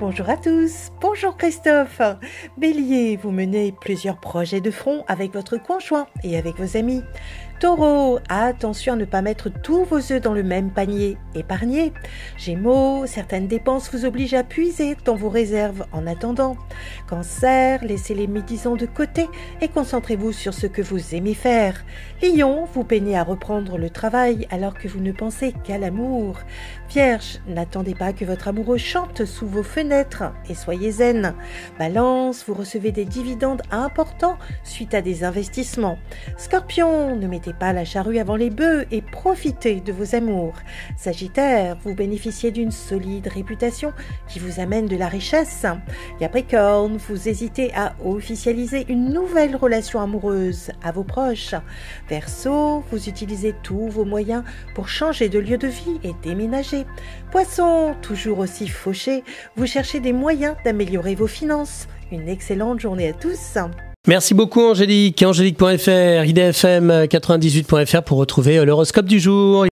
Bonjour à tous, bonjour Christophe. Bélier, vous menez plusieurs projets de front avec votre conjoint et avec vos amis. Taureau, attention à ne pas mettre tous vos œufs dans le même panier. Épargnez. Gémeaux, certaines dépenses vous obligent à puiser dans vos réserves en attendant. Cancer, laissez les médisants de côté et concentrez-vous sur ce que vous aimez faire. Lion, vous peinez à reprendre le travail alors que vous ne pensez qu'à l'amour. Vierge, n'attendez pas que votre amoureux chante sous vos fenêtres et soyez zen. Balance, vous recevez des dividendes importants suite à des investissements. Scorpion, ne mettez pas la charrue avant les bœufs et profitez de vos amours. Sagittaire, vous bénéficiez d'une solide réputation qui vous amène de la richesse. Capricorne, vous hésitez à officialiser une nouvelle relation amoureuse à vos proches. Verseau, vous utilisez tous vos moyens pour changer de lieu de vie et déménager. Poisson, toujours aussi fauché, vous cherchez des moyens d'améliorer vos finances. Une excellente journée à tous. Merci beaucoup Angélique. Angélique.fr, idfm98.fr pour retrouver l'horoscope du jour.